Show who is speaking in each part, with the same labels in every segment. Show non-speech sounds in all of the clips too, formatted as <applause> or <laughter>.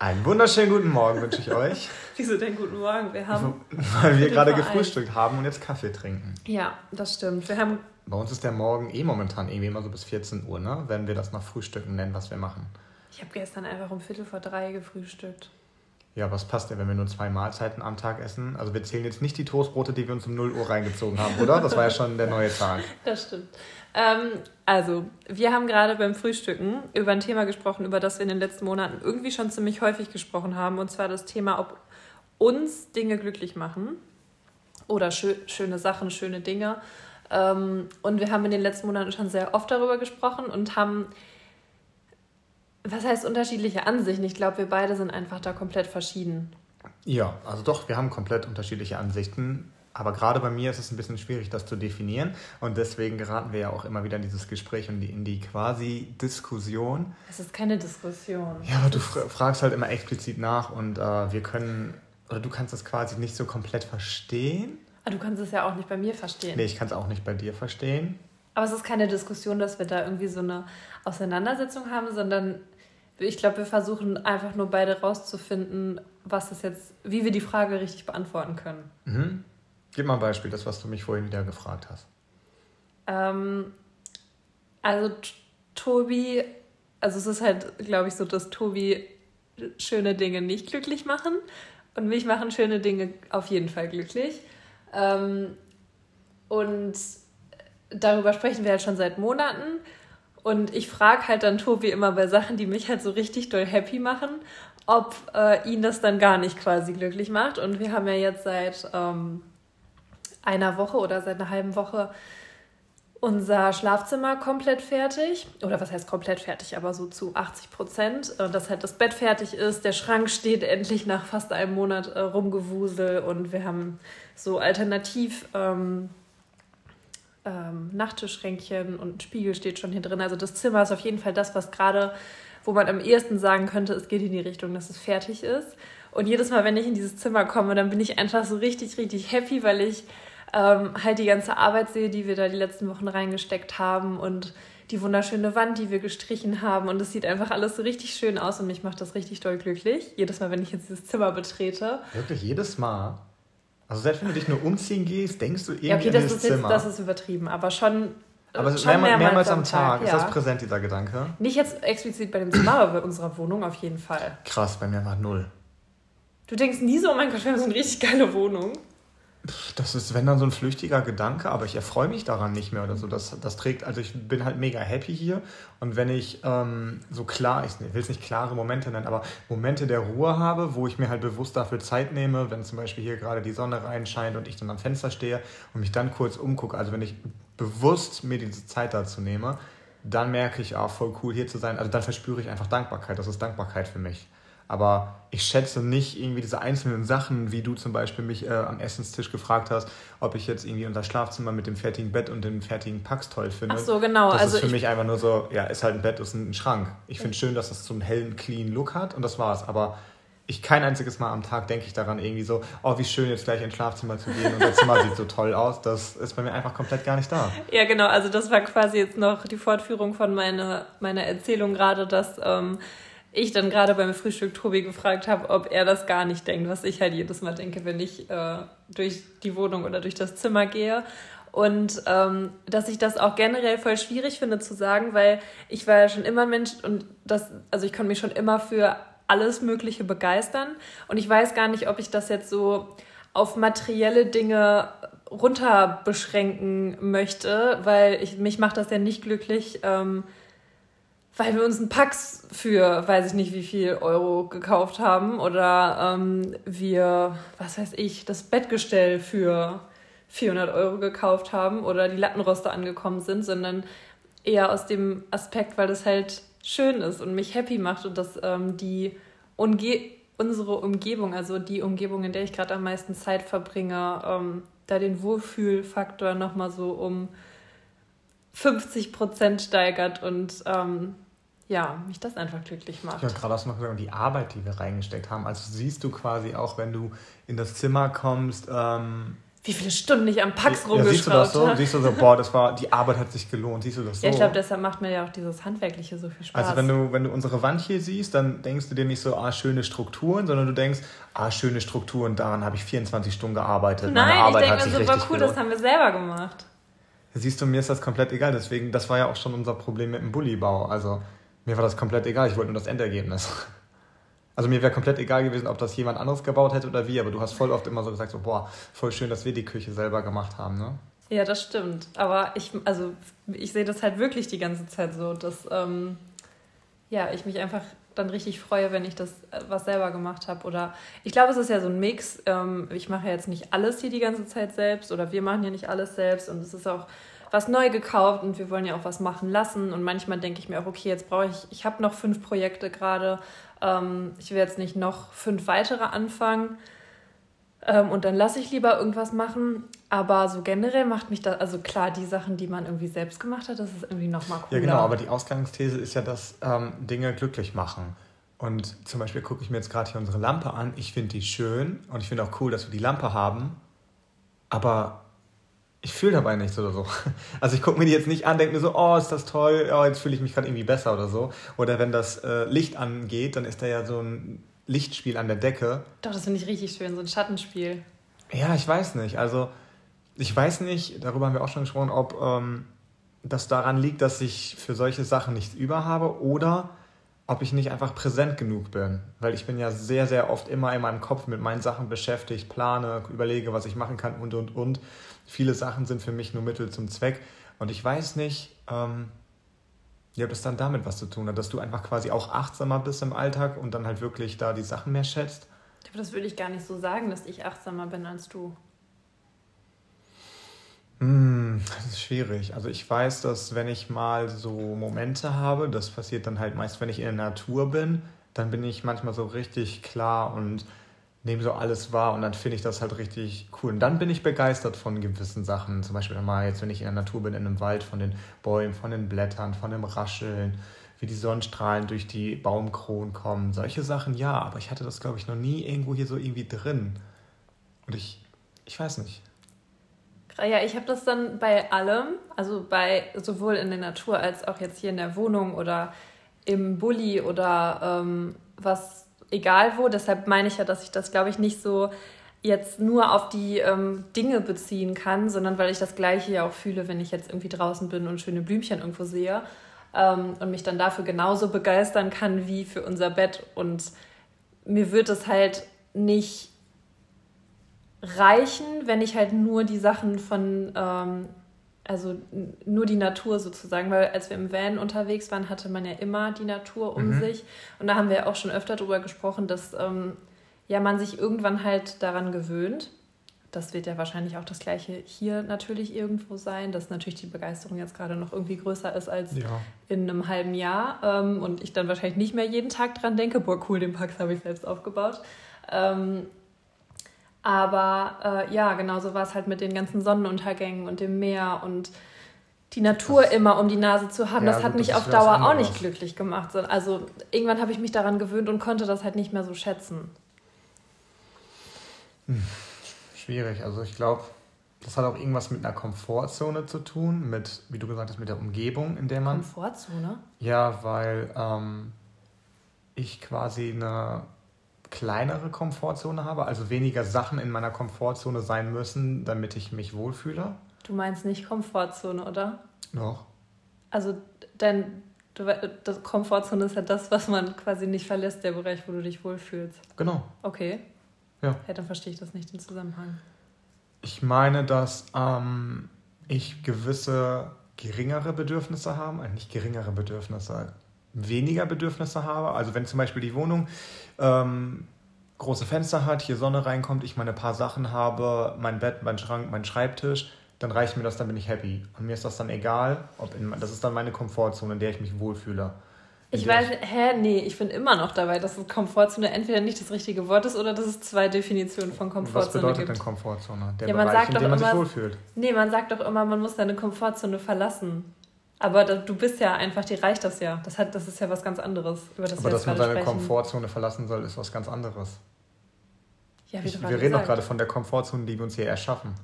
Speaker 1: Einen wunderschönen guten Morgen wünsche ich euch. <laughs>
Speaker 2: Wieso denn guten Morgen? Wir haben. <laughs>
Speaker 1: Weil wir gerade gefrühstückt haben und jetzt Kaffee trinken.
Speaker 2: Ja, das stimmt. Wir haben.
Speaker 1: Bei uns ist der Morgen eh momentan irgendwie immer so bis 14 Uhr, ne? Wenn wir das noch Frühstücken nennen, was wir machen.
Speaker 2: Ich habe gestern einfach um Viertel vor drei gefrühstückt.
Speaker 1: Ja, was passt denn, wenn wir nur zwei Mahlzeiten am Tag essen? Also wir zählen jetzt nicht die Toastbrote, die wir uns um 0 Uhr reingezogen haben, oder? Das war ja schon der neue Tag. <laughs>
Speaker 2: Das stimmt. Ähm, also, wir haben gerade beim Frühstücken über ein Thema gesprochen, über das wir in den letzten Monaten irgendwie schon ziemlich häufig gesprochen haben. Und zwar das Thema, ob uns Dinge glücklich machen oder schö schöne Sachen, schöne Dinge. Ähm, und wir haben in den letzten Monaten schon sehr oft darüber gesprochen und haben was heißt unterschiedliche Ansichten? Ich glaube, wir beide sind einfach da komplett verschieden.
Speaker 1: Ja, also doch, wir haben komplett unterschiedliche Ansichten. Aber gerade bei mir ist es ein bisschen schwierig, das zu definieren. Und deswegen geraten wir ja auch immer wieder in dieses Gespräch und in die quasi Diskussion.
Speaker 2: Es ist keine Diskussion.
Speaker 1: Ja, aber du fragst halt immer explizit nach und äh, wir können, oder du kannst das quasi nicht so komplett verstehen.
Speaker 2: Aber du kannst es ja auch nicht bei mir verstehen.
Speaker 1: Nee, ich kann es auch nicht bei dir verstehen.
Speaker 2: Aber es ist keine Diskussion, dass wir da irgendwie so eine Auseinandersetzung haben, sondern ich glaube, wir versuchen einfach nur beide rauszufinden, was es jetzt, wie wir die Frage richtig beantworten können.
Speaker 1: Mhm. Gib mal ein Beispiel, das, was du mich vorhin wieder gefragt hast.
Speaker 2: Ähm, also Tobi, also es ist halt, glaube ich, so, dass Tobi schöne Dinge nicht glücklich machen und mich machen schöne Dinge auf jeden Fall glücklich. Ähm, und darüber sprechen wir halt schon seit Monaten. Und ich frage halt dann Tobi immer bei Sachen, die mich halt so richtig doll happy machen, ob äh, ihn das dann gar nicht quasi glücklich macht. Und wir haben ja jetzt seit ähm, einer Woche oder seit einer halben Woche unser Schlafzimmer komplett fertig. Oder was heißt komplett fertig, aber so zu 80 Prozent. Dass halt das Bett fertig ist, der Schrank steht endlich nach fast einem Monat äh, rumgewusel und wir haben so alternativ. Ähm, ähm, Nachttischschränkchen und ein Spiegel steht schon hier drin. Also das Zimmer ist auf jeden Fall das, was gerade, wo man am ehesten sagen könnte, es geht in die Richtung, dass es fertig ist. Und jedes Mal, wenn ich in dieses Zimmer komme, dann bin ich einfach so richtig, richtig happy, weil ich ähm, halt die ganze Arbeit sehe, die wir da die letzten Wochen reingesteckt haben und die wunderschöne Wand, die wir gestrichen haben. Und es sieht einfach alles so richtig schön aus und mich macht das richtig doll glücklich. Jedes Mal, wenn ich jetzt dieses Zimmer betrete.
Speaker 1: Wirklich jedes Mal? Also selbst wenn du dich nur umziehen gehst, denkst du irgendwie
Speaker 2: ja, okay, das ist Zimmer. Jetzt, das ist übertrieben, aber schon.
Speaker 1: Aber schon mehrmals, mehrmals, mehrmals am Tag. Tag. Ist das präsent, dieser Gedanke?
Speaker 2: Nicht jetzt explizit bei dem Zimmer, aber bei unserer Wohnung auf jeden Fall.
Speaker 1: Krass, bei mir war null.
Speaker 2: Du denkst nie so, oh mein Gott, wir haben so eine richtig geile Wohnung.
Speaker 1: Das ist, wenn dann so ein flüchtiger Gedanke, aber ich erfreue mich daran nicht mehr oder so. Das, das trägt, also ich bin halt mega happy hier. Und wenn ich ähm, so klar, ich will es nicht klare Momente nennen, aber Momente der Ruhe habe, wo ich mir halt bewusst dafür Zeit nehme, wenn zum Beispiel hier gerade die Sonne reinscheint und ich dann am Fenster stehe und mich dann kurz umgucke, also wenn ich bewusst mir diese Zeit dazu nehme, dann merke ich auch voll cool hier zu sein. Also dann verspüre ich einfach Dankbarkeit. Das ist Dankbarkeit für mich. Aber ich schätze nicht irgendwie diese einzelnen Sachen, wie du zum Beispiel mich äh, am Essenstisch gefragt hast, ob ich jetzt irgendwie unser Schlafzimmer mit dem fertigen Bett und dem fertigen Packs toll finde. Ach so, genau. Das also ist für mich einfach nur so, ja, ist halt ein Bett, ist ein Schrank. Ich finde schön, dass es so einen hellen, clean Look hat und das war's. Aber ich kein einziges Mal am Tag denke ich daran irgendwie so, oh, wie schön jetzt gleich ins Schlafzimmer zu gehen und das Zimmer sieht so toll aus. Das ist bei mir einfach komplett gar nicht da.
Speaker 2: Ja, genau. Also das war quasi jetzt noch die Fortführung von meine, meiner Erzählung gerade, dass ähm, ich dann gerade beim Frühstück Tobi gefragt habe, ob er das gar nicht denkt, was ich halt jedes Mal denke, wenn ich äh, durch die Wohnung oder durch das Zimmer gehe. Und ähm, dass ich das auch generell voll schwierig finde zu sagen, weil ich war ja schon immer ein Mensch und das, also ich konnte mich schon immer für alles Mögliche begeistern. Und ich weiß gar nicht, ob ich das jetzt so auf materielle Dinge runter beschränken möchte, weil ich, mich macht das ja nicht glücklich, ähm, weil wir uns einen Pax für, weiß ich nicht wie viel Euro gekauft haben oder ähm, wir, was weiß ich, das Bettgestell für 400 Euro gekauft haben oder die Lattenroste angekommen sind, sondern eher aus dem Aspekt, weil das halt schön ist und mich happy macht und dass ähm, die Umge unsere Umgebung, also die Umgebung, in der ich gerade am meisten Zeit verbringe, ähm, da den Wohlfühlfaktor nochmal so um 50 Prozent steigert und ähm, ja, mich das einfach glücklich macht.
Speaker 1: Ja, gerade hast du noch gesagt, die Arbeit, die wir reingesteckt haben. Also siehst du quasi auch, wenn du in das Zimmer kommst, ähm,
Speaker 2: wie viele Stunden ich am Pax
Speaker 1: ja, siehst du das so? Siehst du so, boah, das war, die Arbeit hat sich gelohnt. Siehst du das so?
Speaker 2: Ja, ich glaube, deshalb macht mir ja auch dieses Handwerkliche so viel Spaß.
Speaker 1: Also wenn du, wenn du unsere Wand hier siehst, dann denkst du dir nicht so, ah, schöne Strukturen, sondern du denkst, ah, schöne Strukturen, daran habe ich 24 Stunden gearbeitet.
Speaker 2: Nein,
Speaker 1: Meine Arbeit
Speaker 2: ich denke mir so, war cool, gelohnt. das haben wir selber gemacht.
Speaker 1: Siehst du, mir ist das komplett egal. Deswegen, das war ja auch schon unser Problem mit dem Bullybau. Also mir war das komplett egal. Ich wollte nur das Endergebnis. Also mir wäre komplett egal gewesen, ob das jemand anderes gebaut hätte oder wie, aber du hast voll oft immer so gesagt, so, boah, voll schön, dass wir die Küche selber gemacht haben, ne?
Speaker 2: Ja, das stimmt. Aber ich, also ich sehe das halt wirklich die ganze Zeit so, dass ähm, ja, ich mich einfach dann richtig freue, wenn ich das äh, was selber gemacht habe. Oder ich glaube, es ist ja so ein Mix. Ähm, ich mache ja jetzt nicht alles hier die ganze Zeit selbst oder wir machen ja nicht alles selbst und es ist auch was neu gekauft und wir wollen ja auch was machen lassen. Und manchmal denke ich mir auch, okay, jetzt brauche ich, ich habe noch fünf Projekte gerade. Ähm, ich will jetzt nicht noch fünf weitere anfangen. Ähm, und dann lasse ich lieber irgendwas machen. Aber so generell macht mich das, also klar, die Sachen, die man irgendwie selbst gemacht hat, das ist irgendwie nochmal
Speaker 1: cooler. Ja, genau, aber die Ausgangsthese ist ja, dass ähm, Dinge glücklich machen. Und zum Beispiel gucke ich mir jetzt gerade hier unsere Lampe an. Ich finde die schön und ich finde auch cool, dass wir die Lampe haben. Aber ich fühle dabei nichts oder so. <laughs> Also ich gucke mir die jetzt nicht an, denke mir so, oh, ist das toll, oh, jetzt fühle ich mich gerade irgendwie besser oder so. Oder wenn das äh, Licht angeht, dann ist da ja so ein Lichtspiel an der Decke.
Speaker 2: Doch, das finde ich richtig schön, so ein Schattenspiel.
Speaker 1: Ja, ich weiß nicht. Also ich weiß nicht, darüber haben wir auch schon gesprochen, ob ähm, das daran liegt, dass ich für solche Sachen nichts über habe oder ob ich nicht einfach präsent genug bin. Weil ich bin ja sehr, sehr oft immer in meinem Kopf mit meinen Sachen beschäftigt, plane, überlege, was ich machen kann und, und, und. Viele Sachen sind für mich nur Mittel zum Zweck. Und ich weiß nicht, ähm, ja, ob das dann damit was zu tun hat, dass du einfach quasi auch achtsamer bist im Alltag und dann halt wirklich da die Sachen mehr schätzt.
Speaker 2: Aber das würde ich gar nicht so sagen, dass ich achtsamer bin als du.
Speaker 1: Hm, das ist schwierig. Also ich weiß, dass wenn ich mal so Momente habe, das passiert dann halt meist, wenn ich in der Natur bin, dann bin ich manchmal so richtig klar und nehme so alles wahr und dann finde ich das halt richtig cool. Und dann bin ich begeistert von gewissen Sachen. Zum Beispiel mal jetzt, wenn ich in der Natur bin, in einem Wald, von den Bäumen, von den Blättern, von dem Rascheln, wie die Sonnenstrahlen durch die Baumkronen kommen. Solche Sachen, ja, aber ich hatte das, glaube ich, noch nie irgendwo hier so irgendwie drin. Und ich, ich weiß nicht.
Speaker 2: Ja, ich habe das dann bei allem, also bei sowohl in der Natur als auch jetzt hier in der Wohnung oder im Bulli oder ähm, was egal wo. Deshalb meine ich ja, dass ich das, glaube ich, nicht so jetzt nur auf die ähm, Dinge beziehen kann, sondern weil ich das Gleiche ja auch fühle, wenn ich jetzt irgendwie draußen bin und schöne Blümchen irgendwo sehe ähm, und mich dann dafür genauso begeistern kann wie für unser Bett. Und mir wird es halt nicht reichen, wenn ich halt nur die Sachen von ähm, also nur die Natur sozusagen, weil als wir im Van unterwegs waren, hatte man ja immer die Natur um mhm. sich. Und da haben wir auch schon öfter darüber gesprochen, dass ähm, ja man sich irgendwann halt daran gewöhnt. Das wird ja wahrscheinlich auch das gleiche hier natürlich irgendwo sein, dass natürlich die Begeisterung jetzt gerade noch irgendwie größer ist als ja. in einem halben Jahr. Ähm, und ich dann wahrscheinlich nicht mehr jeden Tag dran denke, boah, cool, den Pax habe ich selbst aufgebaut. Ähm, aber äh, ja, genauso war es halt mit den ganzen Sonnenuntergängen und dem Meer und die Natur das, immer um die Nase zu haben. Ja, das hat gut, mich das auf Dauer auch nicht glücklich gemacht. Also irgendwann habe ich mich daran gewöhnt und konnte das halt nicht mehr so schätzen.
Speaker 1: Hm, schwierig. Also ich glaube, das hat auch irgendwas mit einer Komfortzone zu tun, mit, wie du gesagt hast, mit der Umgebung, in der man.
Speaker 2: Komfortzone?
Speaker 1: Ja, weil ähm, ich quasi eine kleinere Komfortzone habe, also weniger Sachen in meiner Komfortzone sein müssen, damit ich mich wohlfühle.
Speaker 2: Du meinst nicht Komfortzone, oder?
Speaker 1: Doch.
Speaker 2: Also dein das Komfortzone ist ja das, was man quasi nicht verlässt, der Bereich, wo du dich wohlfühlst.
Speaker 1: Genau.
Speaker 2: Okay.
Speaker 1: Ja.
Speaker 2: ja dann verstehe ich das nicht den Zusammenhang.
Speaker 1: Ich meine, dass ähm, ich gewisse geringere Bedürfnisse habe, äh, nicht geringere Bedürfnisse, weniger Bedürfnisse habe. Also wenn zum Beispiel die Wohnung ähm, große Fenster hat, hier Sonne reinkommt, ich meine paar Sachen habe, mein Bett, mein Schrank, mein Schreibtisch, dann reicht mir das, dann bin ich happy. Und mir ist das dann egal, ob in, das ist dann meine Komfortzone, in der ich mich wohlfühle.
Speaker 2: Ich weiß, hä, nee, ich bin immer noch dabei, dass Komfortzone entweder nicht das richtige Wort ist oder dass es zwei Definitionen von Komfortzone gibt. Was bedeutet
Speaker 1: gibt. denn Komfortzone?
Speaker 2: Der ja, man Bereich, sagt in dem man immer, sich wohlfühlt. Nee, man sagt doch immer, man muss seine Komfortzone verlassen. Aber du bist ja einfach, dir reicht das ja. Das, hat, das ist ja was ganz anderes.
Speaker 1: Über das Aber dass man seine sprechen. Komfortzone verlassen soll, ist was ganz anderes. Ja, ich, wir reden doch gerade von der Komfortzone, die wir uns hier erschaffen.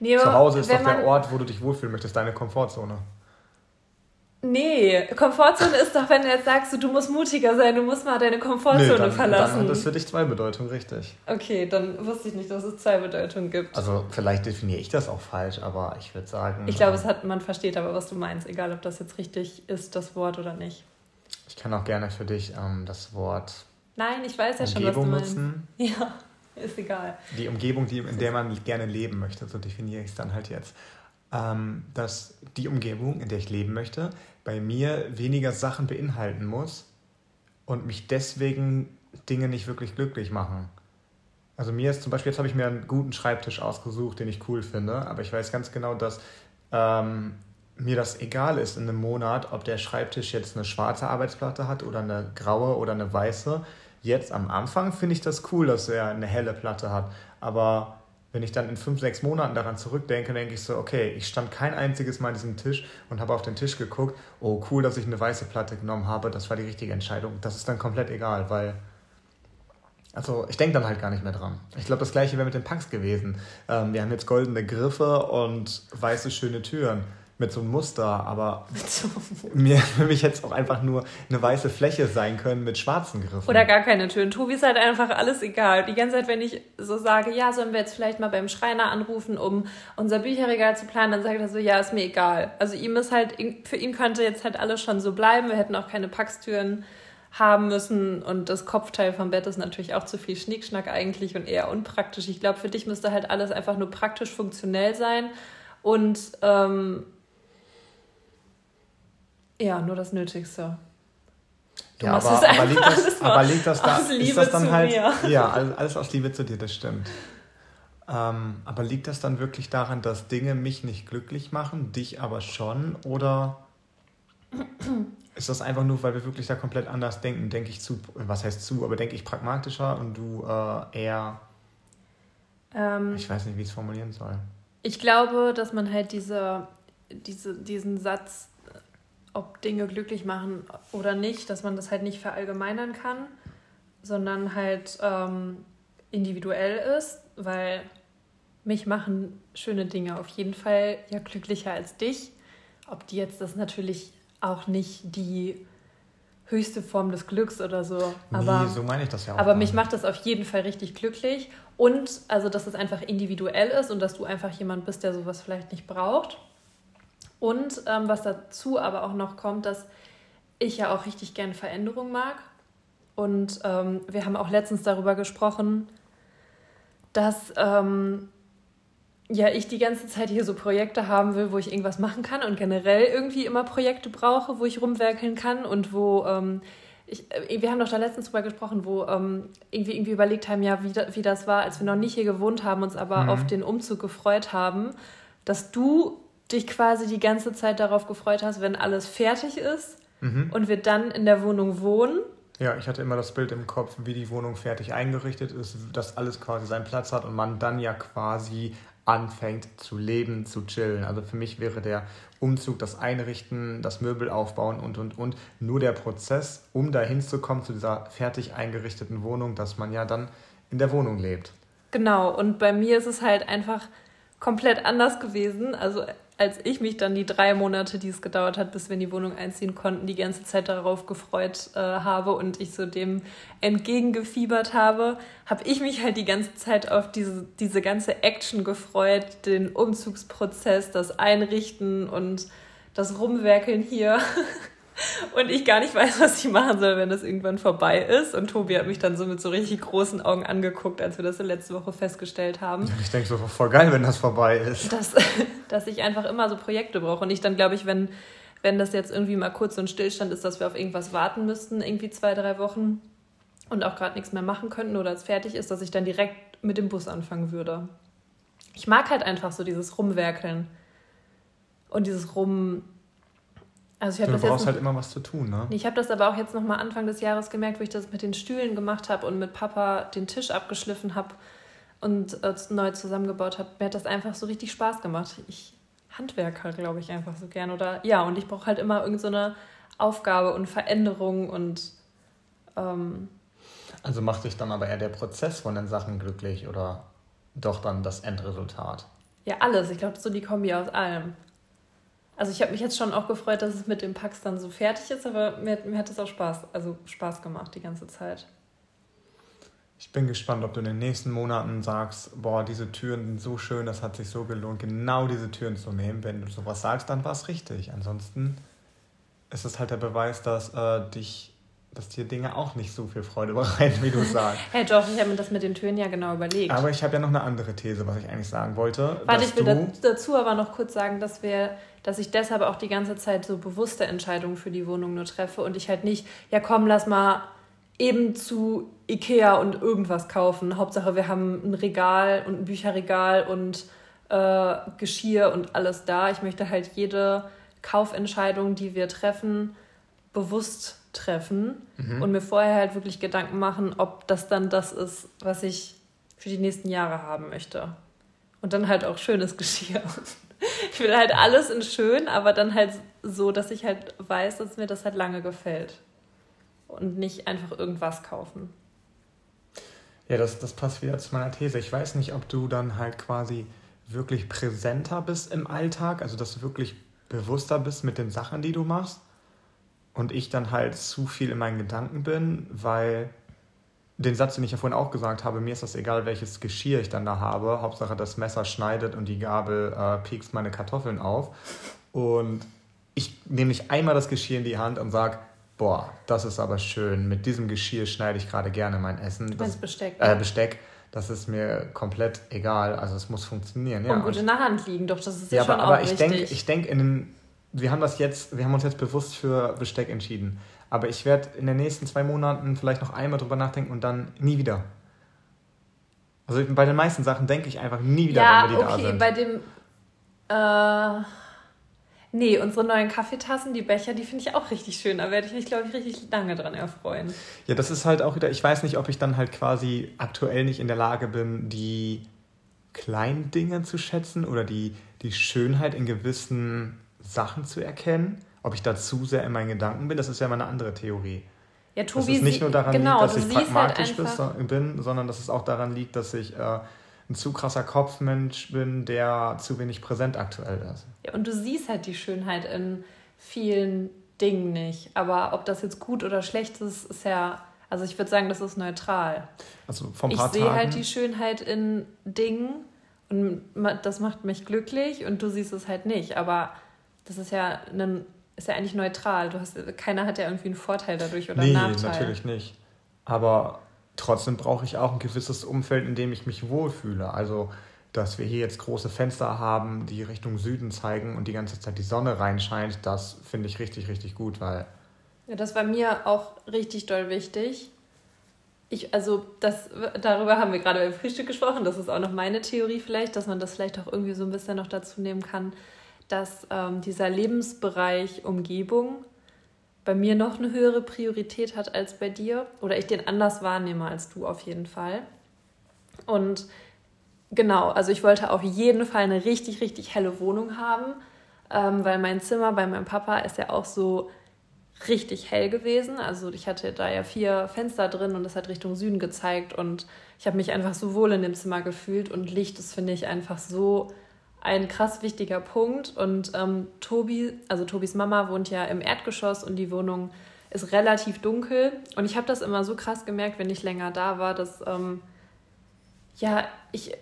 Speaker 1: Nee, Zu Hause ist doch der Ort, wo du dich wohlfühlen möchtest, deine Komfortzone.
Speaker 2: Nee, Komfortzone ist doch, wenn du jetzt sagst, du musst mutiger sein, du musst mal deine Komfortzone nee,
Speaker 1: dann, verlassen. Dann hat das für dich zwei Bedeutungen, richtig.
Speaker 2: Okay, dann wusste ich nicht, dass es zwei Bedeutungen gibt.
Speaker 1: Also vielleicht definiere ich das auch falsch, aber ich würde sagen.
Speaker 2: Ich glaube, ähm, es hat, man versteht aber, was du meinst, egal ob das jetzt richtig ist, das Wort oder nicht.
Speaker 1: Ich kann auch gerne für dich ähm, das Wort.
Speaker 2: Nein, ich weiß ja schon, was du meinst. Nutzen. <laughs> Ja, ist egal.
Speaker 1: Die Umgebung, die, in der man gerne leben möchte, so definiere ich es dann halt jetzt. Ähm, dass die Umgebung, in der ich leben möchte, bei mir weniger Sachen beinhalten muss und mich deswegen Dinge nicht wirklich glücklich machen. Also mir ist zum Beispiel, jetzt habe ich mir einen guten Schreibtisch ausgesucht, den ich cool finde, aber ich weiß ganz genau, dass ähm, mir das egal ist in einem Monat, ob der Schreibtisch jetzt eine schwarze Arbeitsplatte hat oder eine graue oder eine weiße. Jetzt am Anfang finde ich das cool, dass er eine helle Platte hat, aber wenn ich dann in fünf, sechs Monaten daran zurückdenke, denke ich so, okay, ich stand kein einziges Mal an diesem Tisch und habe auf den Tisch geguckt, oh cool, dass ich eine weiße Platte genommen habe, das war die richtige Entscheidung. Das ist dann komplett egal, weil, also ich denke dann halt gar nicht mehr dran. Ich glaube, das gleiche wäre mit den Packs gewesen. Ähm, wir haben jetzt goldene Griffe und weiße schöne Türen mit so einem Muster, aber <laughs> mir, für mich hätte es auch einfach nur eine weiße Fläche sein können mit schwarzen Griffen.
Speaker 2: Oder gar keine Türen. Tobi ist halt einfach alles egal. Die ganze Zeit, wenn ich so sage, ja, sollen wir jetzt vielleicht mal beim Schreiner anrufen, um unser Bücherregal zu planen, dann sagt er so, ja, ist mir egal. Also ihm ist halt, für ihn könnte jetzt halt alles schon so bleiben. Wir hätten auch keine Packstüren haben müssen und das Kopfteil vom Bett ist natürlich auch zu viel Schnickschnack eigentlich und eher unpraktisch. Ich glaube, für dich müsste halt alles einfach nur praktisch funktionell sein und ähm, ja, nur das Nötigste. Du ja, aber, aber, liegt das, aber liegt das da, ist das
Speaker 1: dann halt, mir. ja, alles aus Liebe zu dir, das stimmt. Ähm, aber liegt das dann wirklich daran, dass Dinge mich nicht glücklich machen, dich aber schon? Oder ist das einfach nur, weil wir wirklich da komplett anders denken? Denke ich zu, was heißt zu, aber denke ich pragmatischer und du äh, eher, ähm, ich weiß nicht, wie ich es formulieren soll.
Speaker 2: Ich glaube, dass man halt diese, diese, diesen Satz ob Dinge glücklich machen oder nicht, dass man das halt nicht verallgemeinern kann, sondern halt ähm, individuell ist, weil mich machen schöne Dinge auf jeden Fall ja glücklicher als dich. Ob die jetzt das natürlich auch nicht die höchste Form des Glücks oder so. Aber, nee, so meine ich das ja auch. Aber mich macht das auf jeden Fall richtig glücklich. Und also, dass es einfach individuell ist und dass du einfach jemand bist, der sowas vielleicht nicht braucht. Und ähm, was dazu aber auch noch kommt, dass ich ja auch richtig gerne Veränderung mag. Und ähm, wir haben auch letztens darüber gesprochen, dass ähm, ja ich die ganze Zeit hier so Projekte haben will, wo ich irgendwas machen kann und generell irgendwie immer Projekte brauche, wo ich rumwerkeln kann und wo ähm, ich, äh, wir haben doch da letztens drüber gesprochen, wo ähm, irgendwie, irgendwie überlegt haben, ja, wie, wie das war, als wir noch nicht hier gewohnt haben, uns aber mhm. auf den Umzug gefreut haben, dass du dich quasi die ganze Zeit darauf gefreut hast, wenn alles fertig ist mhm. und wir dann in der Wohnung wohnen.
Speaker 1: Ja, ich hatte immer das Bild im Kopf, wie die Wohnung fertig eingerichtet ist, dass alles quasi seinen Platz hat und man dann ja quasi anfängt zu leben, zu chillen. Also für mich wäre der Umzug, das Einrichten, das Möbel aufbauen und, und, und nur der Prozess, um dahin zu kommen zu dieser fertig eingerichteten Wohnung, dass man ja dann in der Wohnung lebt.
Speaker 2: Genau, und bei mir ist es halt einfach komplett anders gewesen. Also als ich mich dann die drei Monate, die es gedauert hat, bis wir in die Wohnung einziehen konnten, die ganze Zeit darauf gefreut äh, habe und ich so dem entgegengefiebert habe, habe ich mich halt die ganze Zeit auf diese, diese ganze Action gefreut, den Umzugsprozess, das Einrichten und das Rumwerkeln hier. <laughs> und ich gar nicht weiß, was ich machen soll, wenn das irgendwann vorbei ist. Und Tobi hat mich dann so mit so richtig großen Augen angeguckt, als wir das letzte Woche festgestellt haben.
Speaker 1: Ich denke so, voll geil, wenn das vorbei ist.
Speaker 2: Dass, <laughs> dass ich einfach immer so Projekte brauche. Und ich dann, glaube ich, wenn, wenn das jetzt irgendwie mal kurz so ein Stillstand ist, dass wir auf irgendwas warten müssten, irgendwie zwei, drei Wochen und auch gerade nichts mehr machen könnten oder es fertig ist, dass ich dann direkt mit dem Bus anfangen würde. Ich mag halt einfach so dieses Rumwerkeln und dieses Rum
Speaker 1: also ich du das brauchst jetzt, halt immer was zu tun, ne?
Speaker 2: Ich habe das aber auch jetzt nochmal Anfang des Jahres gemerkt, wo ich das mit den Stühlen gemacht habe und mit Papa den Tisch abgeschliffen habe und äh, neu zusammengebaut habe. Mir hat das einfach so richtig Spaß gemacht. Ich Handwerker, glaube ich, einfach so gern. Oder ja, und ich brauche halt immer irgendeine so Aufgabe und Veränderung und ähm,
Speaker 1: Also macht dich dann aber eher der Prozess von den Sachen glücklich oder doch dann das Endresultat?
Speaker 2: Ja, alles. Ich glaube, so die Kombi aus allem. Also ich habe mich jetzt schon auch gefreut, dass es mit dem Pax dann so fertig ist, aber mir, mir hat es auch Spaß, also Spaß gemacht die ganze Zeit.
Speaker 1: Ich bin gespannt, ob du in den nächsten Monaten sagst, boah, diese Türen sind so schön, das hat sich so gelohnt, genau diese Türen zu nehmen. Wenn du sowas sagst, dann war es richtig. Ansonsten ist es halt der Beweis, dass äh, dich dass dir Dinge auch nicht so viel Freude bereiten, wie du <laughs> sagst.
Speaker 2: hey, doch, ich habe mir das mit den Türen ja genau überlegt.
Speaker 1: Aber ich habe ja noch eine andere These, was ich eigentlich sagen wollte.
Speaker 2: Warte, ich will dazu aber noch kurz sagen, dass wir, dass ich deshalb auch die ganze Zeit so bewusste Entscheidungen für die Wohnung nur treffe und ich halt nicht, ja komm, lass mal eben zu Ikea und irgendwas kaufen. Hauptsache, wir haben ein Regal und ein Bücherregal und äh, Geschirr und alles da. Ich möchte halt jede Kaufentscheidung, die wir treffen, bewusst treffen mhm. und mir vorher halt wirklich Gedanken machen, ob das dann das ist, was ich für die nächsten Jahre haben möchte. Und dann halt auch schönes <laughs> Geschirr. Ich will halt alles in schön, aber dann halt so, dass ich halt weiß, dass mir das halt lange gefällt. Und nicht einfach irgendwas kaufen.
Speaker 1: Ja, das, das passt wieder zu meiner These. Ich weiß nicht, ob du dann halt quasi wirklich präsenter bist im Alltag, also dass du wirklich bewusster bist mit den Sachen, die du machst und ich dann halt zu viel in meinen Gedanken bin, weil den Satz, den ich ja vorhin auch gesagt habe, mir ist das egal, welches Geschirr ich dann da habe. Hauptsache das Messer schneidet und die Gabel äh, piekst meine Kartoffeln auf. Und ich nehme nicht einmal das Geschirr in die Hand und sage, boah, das ist aber schön. Mit diesem Geschirr schneide ich gerade gerne mein Essen. Das Besteck. Äh, Besteck. Das ist mir komplett egal. Also es muss funktionieren. Ja.
Speaker 2: Und gut in der Hand liegen, doch das ist ja, ja schon aber, aber
Speaker 1: auch ich denke, ich denke in den wir haben das jetzt, wir haben uns jetzt bewusst für Besteck entschieden. Aber ich werde in den nächsten zwei Monaten vielleicht noch einmal drüber nachdenken und dann nie wieder. Also bei den meisten Sachen denke ich einfach nie wieder, ja, wenn wir die okay, da sind.
Speaker 2: bei dem. Äh, nee, unsere neuen Kaffeetassen, die Becher, die finde ich auch richtig schön. Da werde ich mich, glaube ich, richtig lange dran erfreuen.
Speaker 1: Ja, das ist halt auch wieder, ich weiß nicht, ob ich dann halt quasi aktuell nicht in der Lage bin, die kleinen Dinge zu schätzen oder die, die Schönheit in gewissen Sachen zu erkennen. Ob ich da zu sehr in meinen Gedanken bin, das ist ja immer eine andere Theorie. Ja, Tobi, dass es nicht nur daran genau, liegt, dass ich halt pragmatisch halt bin, sondern dass es auch daran liegt, dass ich äh, ein zu krasser Kopfmensch bin, der zu wenig präsent aktuell ist.
Speaker 2: Ja, und du siehst halt die Schönheit in vielen Dingen nicht. Aber ob das jetzt gut oder schlecht ist, ist ja, also ich würde sagen, das ist neutral. Also vom Ich sehe halt die Schönheit in Dingen und das macht mich glücklich und du siehst es halt nicht. Aber das ist ja ein, ist ja eigentlich neutral. Du hast, keiner hat ja irgendwie einen Vorteil dadurch oder nee, einen
Speaker 1: Nachteil. natürlich nicht. Aber trotzdem brauche ich auch ein gewisses Umfeld, in dem ich mich wohlfühle. Also, dass wir hier jetzt große Fenster haben, die Richtung Süden zeigen und die ganze Zeit die Sonne reinscheint, das finde ich richtig, richtig gut, weil.
Speaker 2: Ja, das war mir auch richtig doll wichtig. Ich, also das, darüber haben wir gerade beim Frühstück gesprochen. Das ist auch noch meine Theorie vielleicht, dass man das vielleicht auch irgendwie so ein bisschen noch dazu nehmen kann, dass ähm, dieser Lebensbereich Umgebung bei mir noch eine höhere Priorität hat als bei dir oder ich den anders wahrnehme als du auf jeden Fall. Und genau, also ich wollte auf jeden Fall eine richtig, richtig helle Wohnung haben, ähm, weil mein Zimmer bei meinem Papa ist ja auch so richtig hell gewesen. Also ich hatte da ja vier Fenster drin und das hat Richtung Süden gezeigt und ich habe mich einfach so wohl in dem Zimmer gefühlt und Licht ist, finde ich, einfach so ein krass wichtiger Punkt. Und ähm, Tobi, also Tobis Mama wohnt ja im Erdgeschoss und die Wohnung ist relativ dunkel. Und ich habe das immer so krass gemerkt, wenn ich länger da war, dass ähm, ja, ich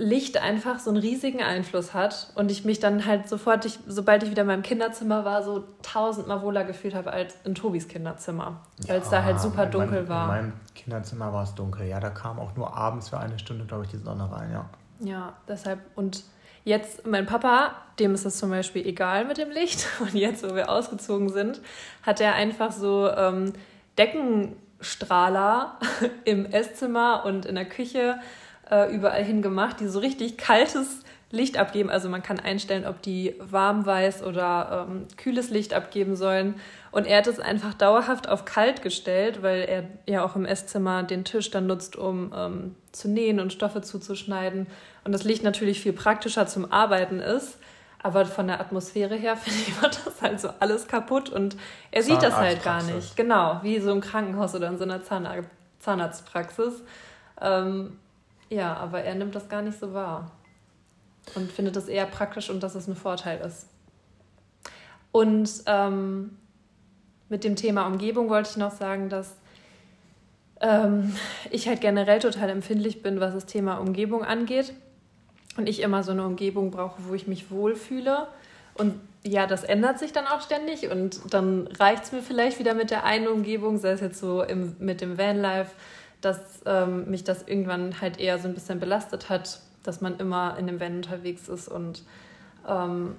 Speaker 2: Licht einfach so einen riesigen Einfluss hat und ich mich dann halt sofort, ich, sobald ich wieder in meinem Kinderzimmer war, so tausendmal wohler gefühlt habe als in Tobis Kinderzimmer, weil ja, es da halt super
Speaker 1: dunkel mein, war. In meinem Kinderzimmer war es dunkel, ja, da kam auch nur abends für eine Stunde, glaube ich, die Sonne rein, ja.
Speaker 2: Ja, deshalb und Jetzt, mein Papa, dem ist es zum Beispiel egal mit dem Licht. <laughs> Und jetzt, wo wir ausgezogen sind, hat er einfach so ähm, Deckenstrahler <laughs> im Esszimmer und in der Küche äh, überall hingemacht, die so richtig kaltes Licht abgeben. Also man kann einstellen, ob die warm weiß oder ähm, kühles Licht abgeben sollen. Und er hat es einfach dauerhaft auf kalt gestellt, weil er ja auch im Esszimmer den Tisch dann nutzt, um ähm, zu nähen und Stoffe zuzuschneiden. Und das Licht natürlich viel praktischer zum Arbeiten ist. Aber von der Atmosphäre her, <laughs> finde ich, wird das halt so alles kaputt und er sieht das halt gar nicht. Genau, wie so im Krankenhaus oder in so einer Zahnarzt Zahnarztpraxis. Ähm, ja, aber er nimmt das gar nicht so wahr und findet das eher praktisch und dass es ein Vorteil ist. Und ähm, mit dem Thema Umgebung wollte ich noch sagen, dass ähm, ich halt generell total empfindlich bin, was das Thema Umgebung angeht. Und ich immer so eine Umgebung brauche, wo ich mich wohlfühle. Und ja, das ändert sich dann auch ständig und dann reicht es mir vielleicht wieder mit der einen Umgebung, sei es jetzt so im, mit dem Vanlife, dass ähm, mich das irgendwann halt eher so ein bisschen belastet hat, dass man immer in dem Van unterwegs ist und ähm,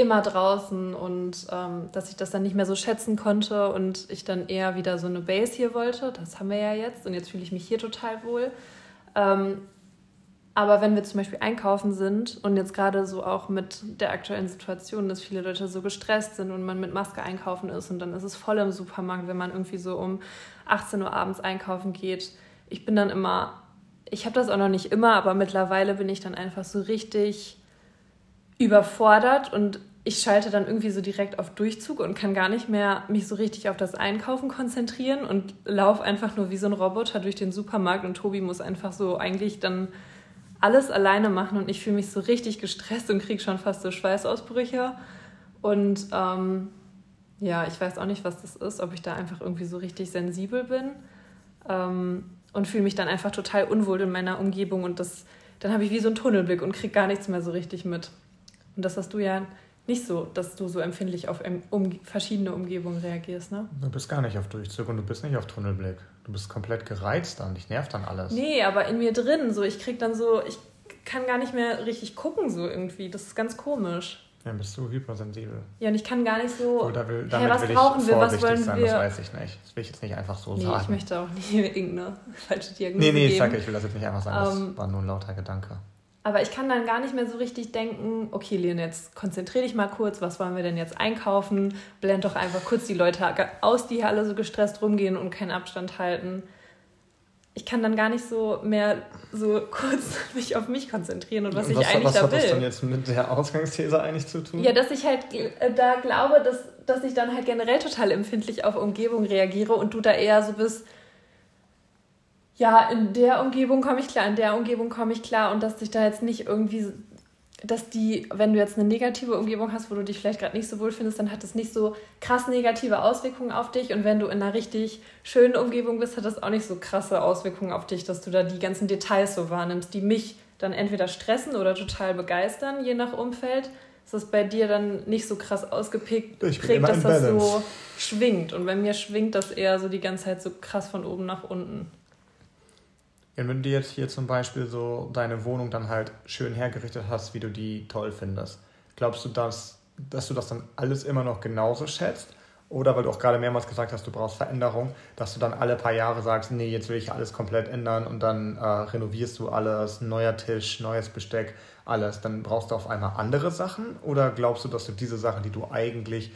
Speaker 2: immer draußen und ähm, dass ich das dann nicht mehr so schätzen konnte und ich dann eher wieder so eine Base hier wollte. Das haben wir ja jetzt und jetzt fühle ich mich hier total wohl. Ähm, aber wenn wir zum Beispiel einkaufen sind und jetzt gerade so auch mit der aktuellen Situation, dass viele Leute so gestresst sind und man mit Maske einkaufen ist und dann ist es voll im Supermarkt, wenn man irgendwie so um 18 Uhr abends einkaufen geht. Ich bin dann immer, ich habe das auch noch nicht immer, aber mittlerweile bin ich dann einfach so richtig überfordert und ich schalte dann irgendwie so direkt auf Durchzug und kann gar nicht mehr mich so richtig auf das Einkaufen konzentrieren und laufe einfach nur wie so ein Roboter durch den Supermarkt und Tobi muss einfach so eigentlich dann alles alleine machen und ich fühle mich so richtig gestresst und kriege schon fast so Schweißausbrüche. Und ähm, ja, ich weiß auch nicht, was das ist, ob ich da einfach irgendwie so richtig sensibel bin ähm, und fühle mich dann einfach total unwohl in meiner Umgebung und das, dann habe ich wie so einen Tunnelblick und kriege gar nichts mehr so richtig mit. Und das hast du ja nicht so, dass du so empfindlich auf um, verschiedene Umgebungen reagierst, ne?
Speaker 1: Du bist gar nicht auf Durchzug und du bist nicht auf Tunnelblick. Du bist komplett gereizt dann, dich nervt dann alles.
Speaker 2: Nee, aber in mir drin, so, ich krieg dann so, ich kann gar nicht mehr richtig gucken, so irgendwie. Das ist ganz komisch.
Speaker 1: Ja, bist du hypersensibel.
Speaker 2: Ja, und ich kann gar nicht so. Oder will, damit hey, was will brauchen wir, was wollen
Speaker 1: sein, wir? Das weiß ich nicht. Das will ich jetzt nicht einfach so
Speaker 2: nee,
Speaker 1: sagen.
Speaker 2: Ich möchte auch nicht <laughs> irgendeine falsche Diagnose.
Speaker 1: Nee, nee, geben. ich sage, ich will das jetzt nicht einfach sagen. Das um, ähm, war nur ein lauter Gedanke.
Speaker 2: Aber ich kann dann gar nicht mehr so richtig denken, okay, Leon, jetzt konzentriere dich mal kurz, was wollen wir denn jetzt einkaufen? Blend doch einfach kurz die Leute aus, die hier alle so gestresst rumgehen und keinen Abstand halten. Ich kann dann gar nicht so mehr so kurz <laughs> mich auf mich konzentrieren und was, und was ich eigentlich was da will. Was hat das
Speaker 1: dann jetzt mit der Ausgangsthese eigentlich zu tun?
Speaker 2: Ja, dass ich halt äh, da glaube, dass, dass ich dann halt generell total empfindlich auf Umgebung reagiere und du da eher so bist, ja, in der Umgebung komme ich klar, in der Umgebung komme ich klar und dass dich da jetzt nicht irgendwie, dass die, wenn du jetzt eine negative Umgebung hast, wo du dich vielleicht gerade nicht so wohl findest, dann hat das nicht so krass negative Auswirkungen auf dich und wenn du in einer richtig schönen Umgebung bist, hat das auch nicht so krasse Auswirkungen auf dich, dass du da die ganzen Details so wahrnimmst, die mich dann entweder stressen oder total begeistern, je nach Umfeld. Ist das bei dir dann nicht so krass ausgeprägt, dass das so schwingt. Und bei mir schwingt das eher so die ganze Zeit so krass von oben nach unten.
Speaker 1: Und wenn du jetzt hier zum Beispiel so deine Wohnung dann halt schön hergerichtet hast, wie du die toll findest, glaubst du, dass, dass du das dann alles immer noch genauso schätzt? Oder weil du auch gerade mehrmals gesagt hast, du brauchst Veränderung, dass du dann alle paar Jahre sagst, nee, jetzt will ich alles komplett ändern und dann äh, renovierst du alles, neuer Tisch, neues Besteck, alles. Dann brauchst du auf einmal andere Sachen? Oder glaubst du, dass du diese Sachen, die du eigentlich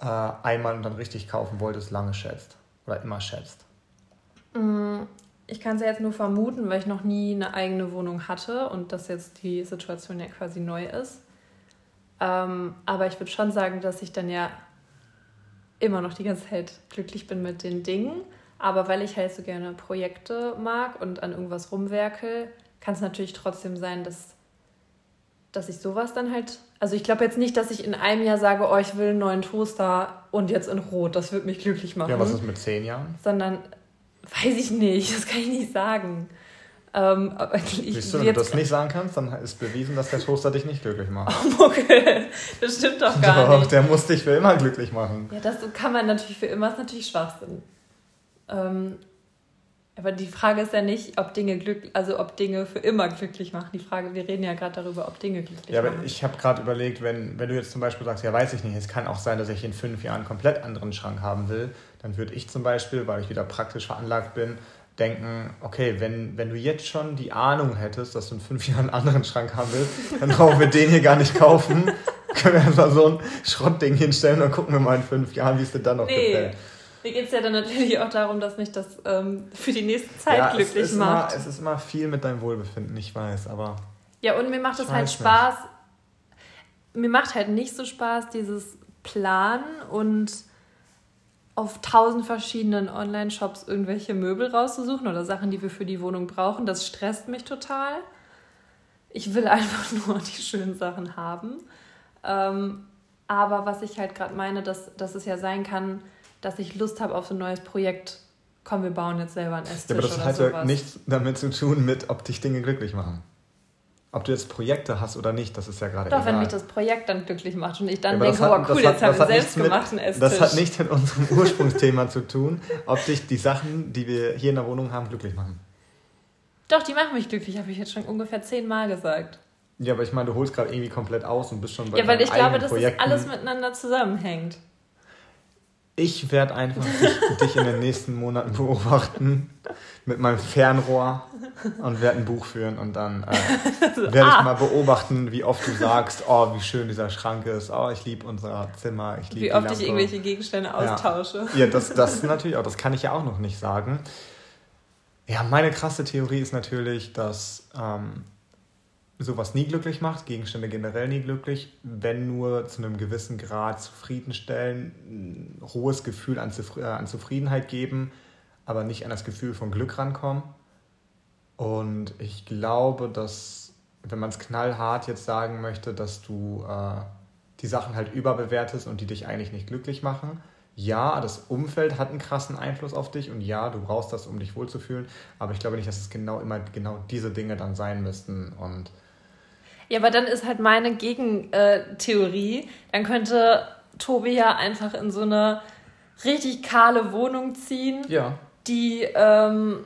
Speaker 1: äh, einmal und dann richtig kaufen wolltest, lange schätzt? Oder immer schätzt?
Speaker 2: Ich kann es ja jetzt nur vermuten, weil ich noch nie eine eigene Wohnung hatte und das jetzt die Situation ja quasi neu ist. Ähm, aber ich würde schon sagen, dass ich dann ja immer noch die ganze Zeit glücklich bin mit den Dingen. Aber weil ich halt so gerne Projekte mag und an irgendwas rumwerke, kann es natürlich trotzdem sein, dass, dass ich sowas dann halt. Also ich glaube jetzt nicht, dass ich in einem Jahr sage, oh, ich will einen neuen Toaster und jetzt in Rot. Das wird mich glücklich machen.
Speaker 1: Ja, was ist mit zehn Jahren?
Speaker 2: Sondern Weiß ich nicht, das kann ich nicht sagen. Ähm,
Speaker 1: ich, Siehst du, wenn du das nicht sagen kannst, dann ist bewiesen, dass der Toaster dich nicht glücklich macht. <laughs>
Speaker 2: Oh, okay, das stimmt doch gar doch, nicht.
Speaker 1: der muss dich für immer glücklich machen.
Speaker 2: Ja, das kann man natürlich für immer, ist natürlich Schwachsinn. Ähm, aber die Frage ist ja nicht, ob Dinge glück, also ob Dinge für immer glücklich machen. Die Frage, wir reden ja gerade darüber, ob Dinge glücklich
Speaker 1: machen. Ja, aber ich habe gerade überlegt, wenn, wenn du jetzt zum Beispiel sagst, ja, weiß ich nicht, es kann auch sein, dass ich in fünf Jahren einen komplett anderen Schrank haben will, dann würde ich zum Beispiel, weil ich wieder praktisch veranlagt bin, denken, okay, wenn, wenn du jetzt schon die Ahnung hättest, dass du in fünf <laughs> Jahren einen anderen Schrank haben willst, dann brauchen wir den hier gar nicht kaufen. <laughs> Können wir einfach so ein Schrottding hinstellen und gucken wir mal in fünf Jahren, wie es dir dann noch nee. gefällt.
Speaker 2: Mir geht es ja dann natürlich auch darum, dass mich das ähm, für die nächste Zeit ja, glücklich
Speaker 1: es macht. Immer, es ist immer viel mit deinem Wohlbefinden, ich weiß, aber.
Speaker 2: Ja, und mir macht es halt Spaß. Nicht. Mir macht halt nicht so Spaß, dieses Planen und auf tausend verschiedenen Online-Shops irgendwelche Möbel rauszusuchen oder Sachen, die wir für die Wohnung brauchen. Das stresst mich total. Ich will <laughs> einfach nur die schönen Sachen haben. Ähm, aber was ich halt gerade meine, dass, dass es ja sein kann, dass ich Lust habe auf so ein neues Projekt. Komm, wir bauen jetzt selber ein Esstisch ja, aber
Speaker 1: das hat ja nichts damit zu tun, mit ob dich Dinge glücklich machen. Ob du jetzt Projekte hast oder nicht, das ist ja gerade
Speaker 2: Doch, egal. wenn mich das Projekt dann glücklich macht und ich dann ja, denke, hat, oh cool, jetzt haben wir selbst
Speaker 1: gemacht einen Esstisch. Das hat nichts mit unserem <laughs> Ursprungsthema zu tun, ob dich die Sachen, die wir hier in der Wohnung haben, glücklich machen.
Speaker 2: Doch, die machen mich glücklich, habe ich jetzt schon ungefähr zehnmal gesagt.
Speaker 1: Ja, aber ich meine, du holst gerade irgendwie komplett aus und bist schon
Speaker 2: bei Ja, weil ich glaube, dass das alles miteinander zusammenhängt.
Speaker 1: Ich werde einfach dich, dich, in den nächsten Monaten beobachten mit meinem Fernrohr und werde ein Buch führen und dann äh, <laughs> werde ah. ich mal beobachten, wie oft du sagst, oh, wie schön dieser Schrank ist, oh, ich liebe unser Zimmer, ich liebe Wie oft ich irgendwelche Gegenstände austausche. Ja, ja das, das natürlich auch, das kann ich ja auch noch nicht sagen. Ja, meine krasse Theorie ist natürlich, dass ähm, sowas nie glücklich macht, Gegenstände generell nie glücklich, wenn nur zu einem gewissen Grad zufriedenstellen, ein hohes Gefühl an, äh, an Zufriedenheit geben, aber nicht an das Gefühl von Glück rankommen. Und ich glaube, dass, wenn man es knallhart jetzt sagen möchte, dass du äh, die Sachen halt überbewertest und die dich eigentlich nicht glücklich machen. Ja, das Umfeld hat einen krassen Einfluss auf dich und ja, du brauchst das, um dich wohlzufühlen, aber ich glaube nicht, dass es genau immer genau diese Dinge dann sein müssten und
Speaker 2: ja, aber dann ist halt meine Gegentheorie, dann könnte Tobi ja einfach in so eine richtig kahle Wohnung ziehen, ja. die ähm,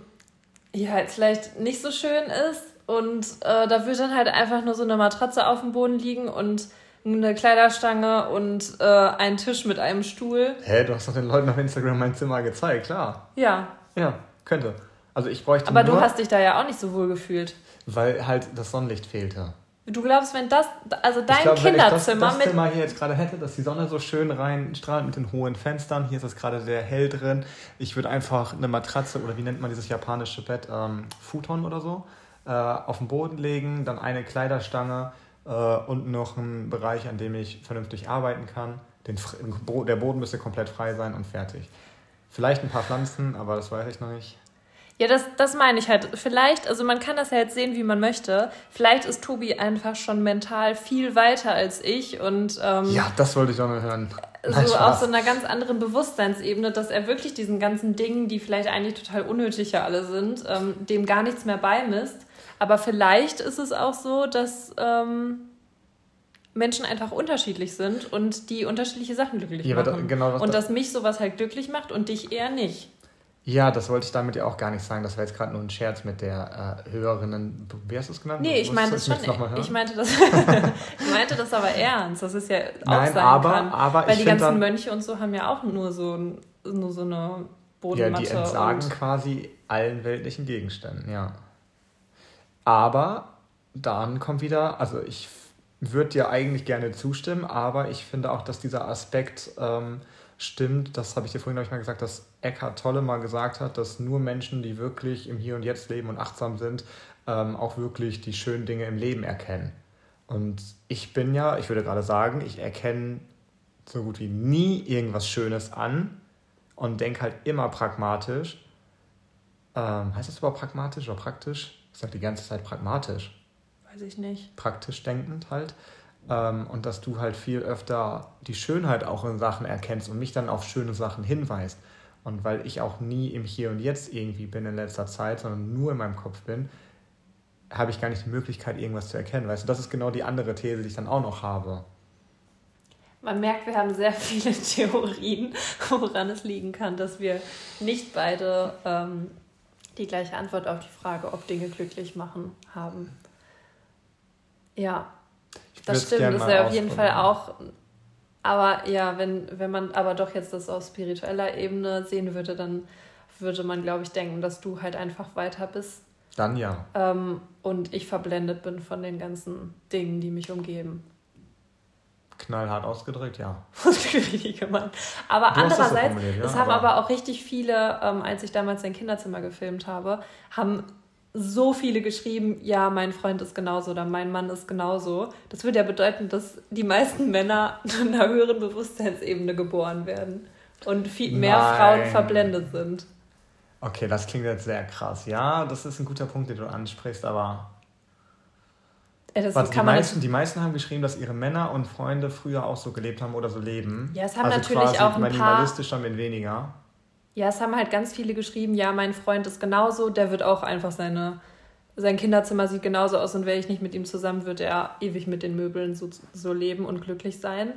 Speaker 2: ja jetzt vielleicht nicht so schön ist. Und äh, da wird dann halt einfach nur so eine Matratze auf dem Boden liegen und eine Kleiderstange und äh, ein Tisch mit einem Stuhl.
Speaker 1: Hä, du hast doch den Leuten auf Instagram mein Zimmer gezeigt, klar. Ja. Ja, könnte. Also ich bräuchte
Speaker 2: Aber nur, du hast dich da ja auch nicht so wohl gefühlt.
Speaker 1: Weil halt das Sonnenlicht fehlte.
Speaker 2: Du glaubst, wenn das, also dein glaub, Kinderzimmer
Speaker 1: wenn ich das, das Zimmer hier jetzt gerade hätte, dass die Sonne so schön reinstrahlt mit den hohen Fenstern, hier ist es gerade sehr hell drin. Ich würde einfach eine Matratze oder wie nennt man dieses japanische Bett, ähm, Futon oder so, äh, auf den Boden legen, dann eine Kleiderstange äh, und noch einen Bereich, an dem ich vernünftig arbeiten kann. Den, der Boden müsste komplett frei sein und fertig. Vielleicht ein paar Pflanzen, aber das weiß ich noch nicht.
Speaker 2: Ja, das, das meine ich halt. Vielleicht, also man kann das ja jetzt sehen, wie man möchte. Vielleicht ist Tobi einfach schon mental viel weiter als ich und. Ähm,
Speaker 1: ja, das wollte ich auch mal hören.
Speaker 2: Nein, so Spaß. auf so einer ganz anderen Bewusstseinsebene, dass er wirklich diesen ganzen Dingen, die vielleicht eigentlich total unnötig ja alle sind, ähm, dem gar nichts mehr beimisst. Aber vielleicht ist es auch so, dass. Ähm, Menschen einfach unterschiedlich sind und die unterschiedliche Sachen glücklich ja, machen. Da, genau, und dass mich sowas halt glücklich macht und dich eher nicht.
Speaker 1: Ja, das wollte ich damit ja auch gar nicht sagen. Das war jetzt gerade nur ein Scherz mit der äh, Hörerinnen. Wie hast du es genannt? Nee, ich meine das schon.
Speaker 2: Ich meinte das, <laughs> ich meinte das aber ernst. Das ist ja auch Nein, sein aber, kann. aber Weil die ganzen dann, Mönche und so haben ja auch nur so, nur so eine
Speaker 1: Bodenmatte. Ja, die entsagen quasi allen weltlichen Gegenständen, ja. Aber dann kommt wieder, also ich würde dir eigentlich gerne zustimmen, aber ich finde auch, dass dieser Aspekt ähm, stimmt, das habe ich dir vorhin, ich mal gesagt, dass Eckhart Tolle mal gesagt hat, dass nur Menschen, die wirklich im Hier und Jetzt leben und achtsam sind, ähm, auch wirklich die schönen Dinge im Leben erkennen. Und ich bin ja, ich würde gerade sagen, ich erkenne so gut wie nie irgendwas Schönes an und denke halt immer pragmatisch. Ähm, heißt das überhaupt pragmatisch oder praktisch? Ich sage die ganze Zeit pragmatisch.
Speaker 2: Weiß ich nicht.
Speaker 1: Praktisch denkend halt. Ähm, und dass du halt viel öfter die Schönheit auch in Sachen erkennst und mich dann auf schöne Sachen hinweist. Und weil ich auch nie im Hier und Jetzt irgendwie bin in letzter Zeit, sondern nur in meinem Kopf bin, habe ich gar nicht die Möglichkeit, irgendwas zu erkennen. Weißt du, das ist genau die andere These, die ich dann auch noch habe.
Speaker 2: Man merkt, wir haben sehr viele <laughs> Theorien, woran es liegen kann, dass wir nicht beide ähm, die gleiche Antwort auf die Frage, ob Dinge glücklich machen, haben. Ja, das stimmt, das ist ja auf jeden Fall auch. Aber ja, wenn, wenn man aber doch jetzt das auf spiritueller Ebene sehen würde, dann würde man, glaube ich, denken, dass du halt einfach weiter bist.
Speaker 1: Dann ja.
Speaker 2: Ähm, und ich verblendet bin von den ganzen Dingen, die mich umgeben.
Speaker 1: Knallhart ausgedrückt, ja. <laughs>
Speaker 2: gemacht. Aber du andererseits, ja, es haben aber, aber auch richtig viele, ähm, als ich damals ein Kinderzimmer gefilmt habe, haben so viele geschrieben, ja, mein Freund ist genauso oder mein Mann ist genauso. Das würde ja bedeuten, dass die meisten Männer <laughs> in einer höheren Bewusstseinsebene geboren werden. und viel mehr
Speaker 1: Nein.
Speaker 2: Frauen verblendet sind.
Speaker 1: Okay, das klingt jetzt sehr krass. Ja, das ist ein guter Punkt, den du ansprichst, aber. Warte, die,
Speaker 2: kann man
Speaker 1: meisten, die meisten haben geschrieben, dass ihre Männer und Freunde früher auch so gelebt haben oder so leben.
Speaker 2: Ja, es haben
Speaker 1: also
Speaker 2: natürlich
Speaker 1: quasi
Speaker 2: auch ein paar-
Speaker 1: minimalistischer mit weniger.
Speaker 2: Ja, es haben halt ganz viele geschrieben, ja, mein Freund ist genauso, der wird auch einfach seine, sein Kinderzimmer sieht genauso aus und wäre ich nicht mit ihm zusammen, würde er ewig mit den Möbeln so, so leben und glücklich sein.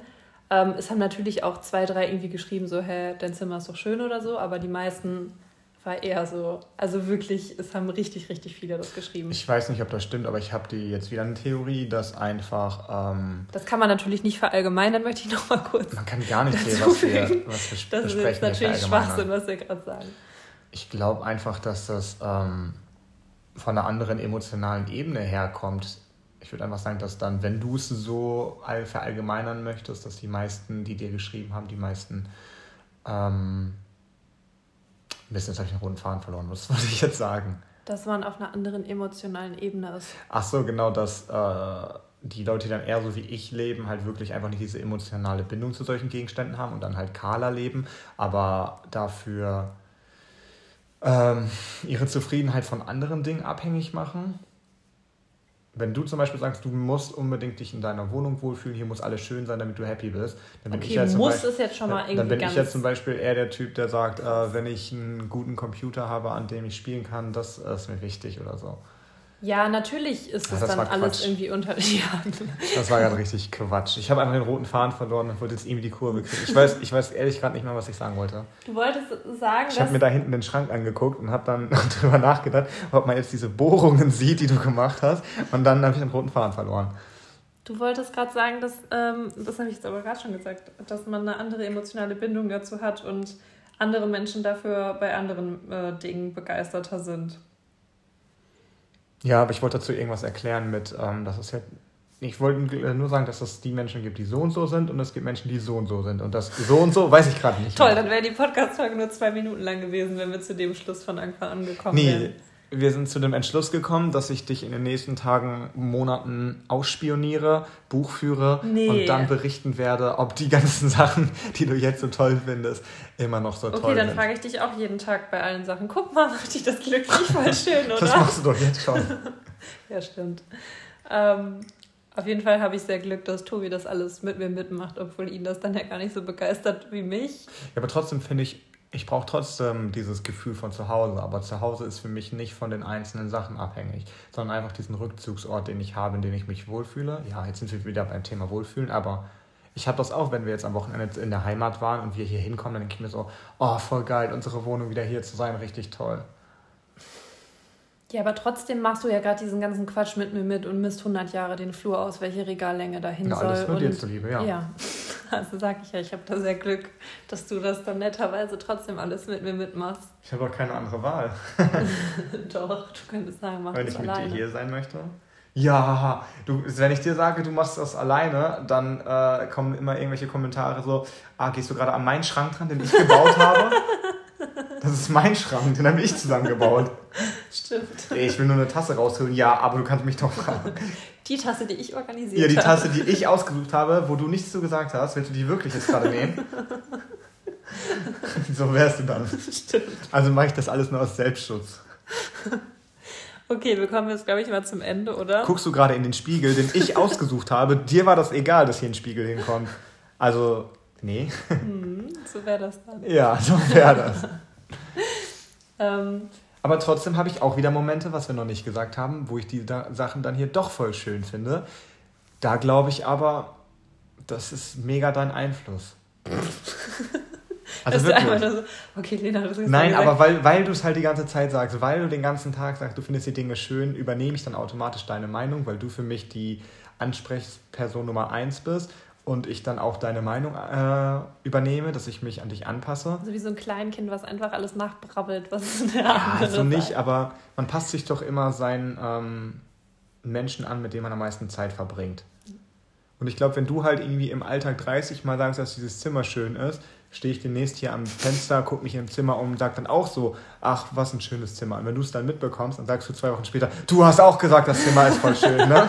Speaker 2: Ähm, es haben natürlich auch zwei, drei irgendwie geschrieben, so, hä, dein Zimmer ist doch schön oder so, aber die meisten war eher so, also wirklich, es haben richtig, richtig viele das geschrieben.
Speaker 1: Ich weiß nicht, ob das stimmt, aber ich habe die jetzt wieder eine Theorie, dass einfach. Ähm,
Speaker 2: das kann man natürlich nicht verallgemeinern, möchte ich noch mal kurz.
Speaker 1: man kann gar nicht sehen, was wir, was wir
Speaker 2: Das ist
Speaker 1: besprechen. hier
Speaker 2: natürlich. Schwachsinn, was wir gerade sagen.
Speaker 1: Ich glaube einfach, dass das ähm, von einer anderen emotionalen Ebene herkommt. Ich würde einfach sagen, dass dann, wenn du es so all verallgemeinern möchtest, dass die meisten, die dir geschrieben haben, die meisten. Ähm, Mist, jetzt habe ich den roten Faden verloren. Was wollte <laughs> ich jetzt sagen?
Speaker 2: Dass man auf einer anderen emotionalen Ebene ist.
Speaker 1: Ach so, genau, dass äh, die Leute, die dann eher so wie ich leben, halt wirklich einfach nicht diese emotionale Bindung zu solchen Gegenständen haben und dann halt kahler leben, aber dafür ähm, ihre Zufriedenheit von anderen Dingen abhängig machen. Wenn du zum Beispiel sagst, du musst unbedingt dich in deiner Wohnung wohlfühlen, hier muss alles schön sein, damit du happy bist, dann bin
Speaker 2: Okay,
Speaker 1: ich ja
Speaker 2: muss
Speaker 1: Beispiel,
Speaker 2: ist jetzt schon mal
Speaker 1: dann
Speaker 2: irgendwie
Speaker 1: bin
Speaker 2: ganz...
Speaker 1: ich jetzt zum Beispiel eher der Typ, der sagt, äh, wenn ich einen guten Computer habe, an dem ich spielen kann, das ist mir wichtig oder so.
Speaker 2: Ja, natürlich ist es
Speaker 1: das
Speaker 2: dann alles
Speaker 1: Quatsch.
Speaker 2: irgendwie unter. <laughs> Ja.
Speaker 1: Das war gerade richtig Quatsch. Ich habe einfach den roten Faden verloren und wollte jetzt irgendwie die Kurve kriegen. Ich weiß, ich weiß ehrlich gerade nicht mehr, was ich sagen wollte.
Speaker 2: Du wolltest sagen,
Speaker 1: Ich habe mir da hinten den Schrank angeguckt und habe dann <laughs> darüber nachgedacht, ob man jetzt diese Bohrungen sieht, die du gemacht hast. Und dann habe ich den roten Faden verloren.
Speaker 2: Du wolltest gerade sagen, dass. Ähm, das habe ich jetzt aber gerade schon gesagt, dass man eine andere emotionale Bindung dazu hat und andere Menschen dafür bei anderen äh, Dingen begeisterter sind.
Speaker 1: Ja, aber ich wollte dazu irgendwas erklären mit, ähm, dass es ja. Ich wollte nur sagen, dass es die Menschen gibt, die so und so sind und es gibt Menschen, die so und so sind. Und das so und so weiß ich gerade nicht.
Speaker 2: Toll,
Speaker 1: mehr.
Speaker 2: dann wäre die Podcast-Folge nur zwei Minuten lang gewesen, wenn wir zu dem Schluss von Anfang an gekommen wären.
Speaker 1: Wir sind zu dem Entschluss gekommen, dass ich dich in den nächsten Tagen, Monaten ausspioniere, Buch führe
Speaker 2: Nee.
Speaker 1: und dann berichten werde, ob die ganzen <laughs> Sachen, die du jetzt so toll findest, immer noch so
Speaker 2: Okay,
Speaker 1: toll
Speaker 2: dann
Speaker 1: sind.
Speaker 2: frage ich dich auch jeden Tag bei allen Sachen. Guck mal, macht dich das glücklich voll <laughs> schön, oder?
Speaker 1: Das machst du doch jetzt schon. <laughs>
Speaker 2: Ja, stimmt. Ähm, auf jeden Fall habe ich sehr Glück, dass Tobi das alles mit mir mitmacht, obwohl ihn das dann ja gar nicht so begeistert wie mich.
Speaker 1: Ja, aber trotzdem finde ich, ich brauche trotzdem dieses Gefühl von zu Hause. Aber zu Hause ist für mich nicht von den einzelnen Sachen abhängig, sondern einfach diesen Rückzugsort, den ich habe, in dem ich mich wohlfühle. Ja, jetzt sind wir wieder beim Thema Wohlfühlen, aber ich habe das auch, wenn wir jetzt am Wochenende in der Heimat waren und wir hier hinkommen, dann denke ich mir so, oh, voll geil, unsere Wohnung wieder hier zu sein, richtig toll.
Speaker 2: Ja, aber trotzdem machst du ja gerade diesen ganzen Quatsch mit mir mit und misst 100 Jahre den Flur aus, welche Regallänge dahin
Speaker 1: Ja,
Speaker 2: soll.
Speaker 1: alles nur dir zuliebe, ja.
Speaker 2: ja, also sag ich ja, ich habe da sehr Glück, dass du das dann netterweise trotzdem alles mit mir mitmachst.
Speaker 1: Ich habe auch keine andere Wahl, <laughs>
Speaker 2: Doch, du könntest sagen, mach
Speaker 1: wenn
Speaker 2: das
Speaker 1: ich mit
Speaker 2: alleine.
Speaker 1: dir hier sein möchte. Ja, du, wenn ich dir sage, du machst das alleine, dann äh, kommen immer irgendwelche Kommentare so, ah, gehst du gerade an meinen Schrank dran, den ich gebaut habe? <laughs> Das ist mein Schrank, den habe ich zusammengebaut.
Speaker 2: Stimmt.
Speaker 1: Ich will nur eine Tasse rausholen. Ja, aber du kannst mich doch fragen. <laughs>
Speaker 2: Die Tasse, die ich organisiert
Speaker 1: Ja, die
Speaker 2: habe.
Speaker 1: Tasse, die ich ausgesucht habe, wo du nichts zu gesagt hast, willst du die wirklich jetzt gerade nehmen? <laughs> so wärst du dann.
Speaker 2: Stimmt.
Speaker 1: Also mache ich das alles nur aus Selbstschutz.
Speaker 2: Okay, wir kommen jetzt, glaube ich, mal zum Ende, oder?
Speaker 1: Guckst du gerade in den Spiegel, den ich ausgesucht habe, dir war das egal, dass hier ein Spiegel hinkommt. Also, nee.
Speaker 2: Hm, so wäre das dann.
Speaker 1: Ja, so wäre das. <laughs>
Speaker 2: Ähm,
Speaker 1: Aber trotzdem habe ich auch wieder Momente, was wir noch nicht gesagt haben, wo ich die da Sachen dann hier doch voll schön finde. Da glaube ich aber, das ist mega dein Einfluss. Also wirklich.
Speaker 2: nur so, okay, Lena, das ist
Speaker 1: Nein, aber weil, weil du es halt die ganze Zeit sagst, weil du den ganzen Tag sagst, du findest die Dinge schön, übernehme ich dann automatisch deine Meinung, weil du für mich die Ansprechperson Nummer eins bist und ich dann auch deine Meinung äh, übernehme, dass ich mich an dich anpasse.
Speaker 2: So wie so ein Kleinkind, was einfach alles nachbrabbelt, was <laughs> der
Speaker 1: Ja,
Speaker 2: andere
Speaker 1: so nicht,
Speaker 2: sagt.
Speaker 1: aber man passt sich doch immer seinen ähm, Menschen an, mit dem man am meisten Zeit verbringt. Und ich glaube, wenn du halt irgendwie im Alltag 30 Mal sagst, dass dieses Zimmer schön ist, stehe ich demnächst hier am Fenster, gucke mich im Zimmer um und sag dann auch so, ach, was ein schönes Zimmer. Und wenn du es dann mitbekommst, dann sagst du zwei Wochen später, du hast auch gesagt, das Zimmer ist voll schön, ne?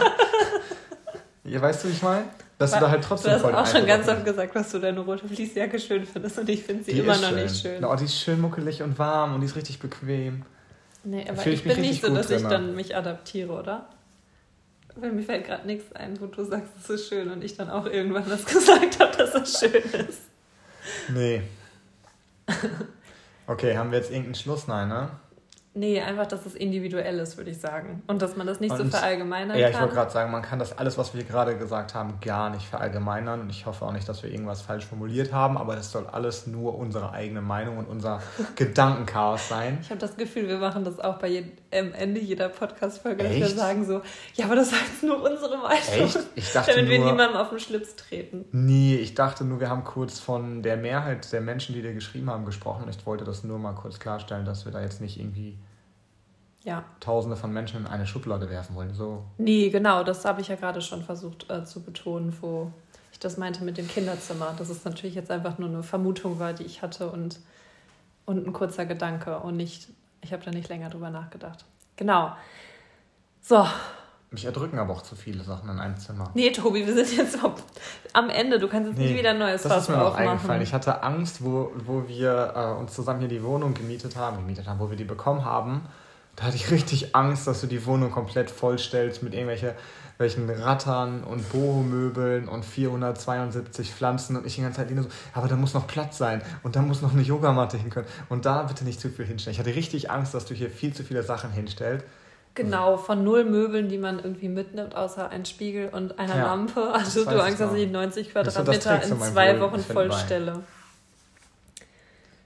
Speaker 1: <laughs> Ihr weißt du, wie ich meine? Dass
Speaker 2: War-
Speaker 1: du da halt trotzdem
Speaker 2: Du hast
Speaker 1: voll
Speaker 2: auch schon ganz oft gesagt, dass du deine rote Fließjacke schön findest und ich finde sie
Speaker 1: Die
Speaker 2: immer noch nicht schön.
Speaker 1: Oh, die ist schön muckelig und warm und die ist richtig bequem.
Speaker 2: Nee, aber ich
Speaker 1: ich
Speaker 2: bin nicht so, dass ich
Speaker 1: drin.
Speaker 2: dann mich adaptiere, oder? Weil mir fällt gerade nichts ein, wo du sagst, es ist schön und ich dann auch irgendwann das <laughs> gesagt habe, dass es schön ist.
Speaker 1: Nee. Okay, haben wir jetzt irgendeinen Schluss? Nein, ne?
Speaker 2: Nee, einfach, dass es individuell ist, würde ich sagen. Und dass man das nicht so
Speaker 1: Und-
Speaker 2: verallgemeinern
Speaker 1: Ja, ich
Speaker 2: kann.
Speaker 1: wollte gerade sagen, man kann das alles, was wir gerade gesagt haben, gar nicht verallgemeinern. Und ich hoffe auch nicht, dass wir irgendwas falsch formuliert haben, aber das soll alles nur unsere eigene Meinung und unser <laughs> Gedankenchaos sein.
Speaker 2: Ich habe das Gefühl, wir machen das auch bei jedem, am Ende jeder Podcast-Folge, dass wir sagen so, ja, aber das ist jetzt nur unsere Meinung.
Speaker 1: Echt? Ich dachte
Speaker 2: Damit wir
Speaker 1: nur,
Speaker 2: niemandem auf den Schlips treten.
Speaker 1: Nee, ich dachte nur, wir haben kurz von der Mehrheit der Menschen, die dir geschrieben haben, gesprochen. Ich wollte das nur mal kurz klarstellen, dass wir da jetzt nicht irgendwie
Speaker 2: Ja.
Speaker 1: Tausende von Menschen in eine Schublade werfen wollen. So.
Speaker 2: Nee, genau, das habe ich ja gerade schon versucht äh, zu betonen, wo ich das meinte mit dem Kinderzimmer. Dass es natürlich jetzt einfach nur eine Vermutung war, die ich hatte und, und ein kurzer Gedanke und nicht, ich habe da nicht länger drüber nachgedacht. Genau. So,
Speaker 1: Mich erdrücken aber auch zu viele Sachen in einem Zimmer.
Speaker 2: nee, Tobi, wir sind jetzt am Ende. Du kannst jetzt nicht wieder ein neues
Speaker 1: das
Speaker 2: Fass
Speaker 1: ist mir noch
Speaker 2: aufmachen.
Speaker 1: eingefallen. Ich hatte Angst, wo, wo wir äh, uns zusammen hier die Wohnung gemietet haben, gemietet haben, wo wir die bekommen haben. Da hatte ich richtig Angst, dass du die Wohnung komplett vollstellst mit irgendwelche welchen Rattern und Boho-Möbeln und 472 Pflanzen und ich die ganze Zeit nur so, aber da muss noch Platz sein und da muss noch eine Yogamatte hin können und da bitte nicht zu viel hinstellen. Ich hatte richtig Angst, dass du hier viel zu viele Sachen hinstellst.
Speaker 2: Genau, von null Möbeln, die man irgendwie mitnimmt, außer ein Spiegel und einer
Speaker 1: Ja,
Speaker 2: Lampe. Also du Angst, dass ich 90
Speaker 1: Das ist so, das
Speaker 2: Quadratmeter in zwei Wochen vollstelle.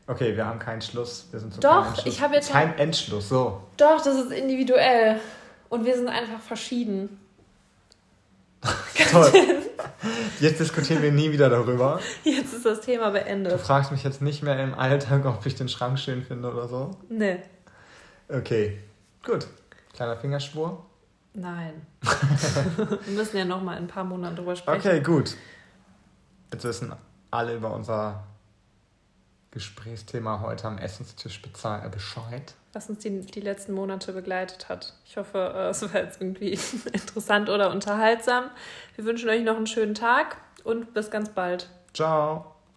Speaker 1: Okay, wir haben keinen Schluss. Wir sind zu
Speaker 2: Doch, ich habe jetzt
Speaker 1: kein Endschluss. So.
Speaker 2: Doch, das ist individuell. Und wir sind einfach verschieden. <laughs>
Speaker 1: Toll. <laughs> Jetzt diskutieren wir nie wieder darüber.
Speaker 2: Jetzt ist das Thema
Speaker 1: Du
Speaker 2: beendet.
Speaker 1: fragst mich jetzt nicht mehr im Alltag, ob ich den Schrank schön finde oder so.
Speaker 2: Nee.
Speaker 1: Okay, gut. Kleiner Fingerschwur.
Speaker 2: Nein. <laughs> wir müssen ja noch mal in ein paar Monaten drüber sprechen.
Speaker 1: Okay, gut. Jetzt wissen alle über unser Gesprächsthema heute am Essenstisch äh, Bescheid.
Speaker 2: Was uns die, die letzten Monate begleitet hat. Ich hoffe, äh, es war jetzt irgendwie <laughs> interessant oder unterhaltsam. Wir wünschen euch noch einen schönen Tag und bis ganz bald.
Speaker 1: Ciao.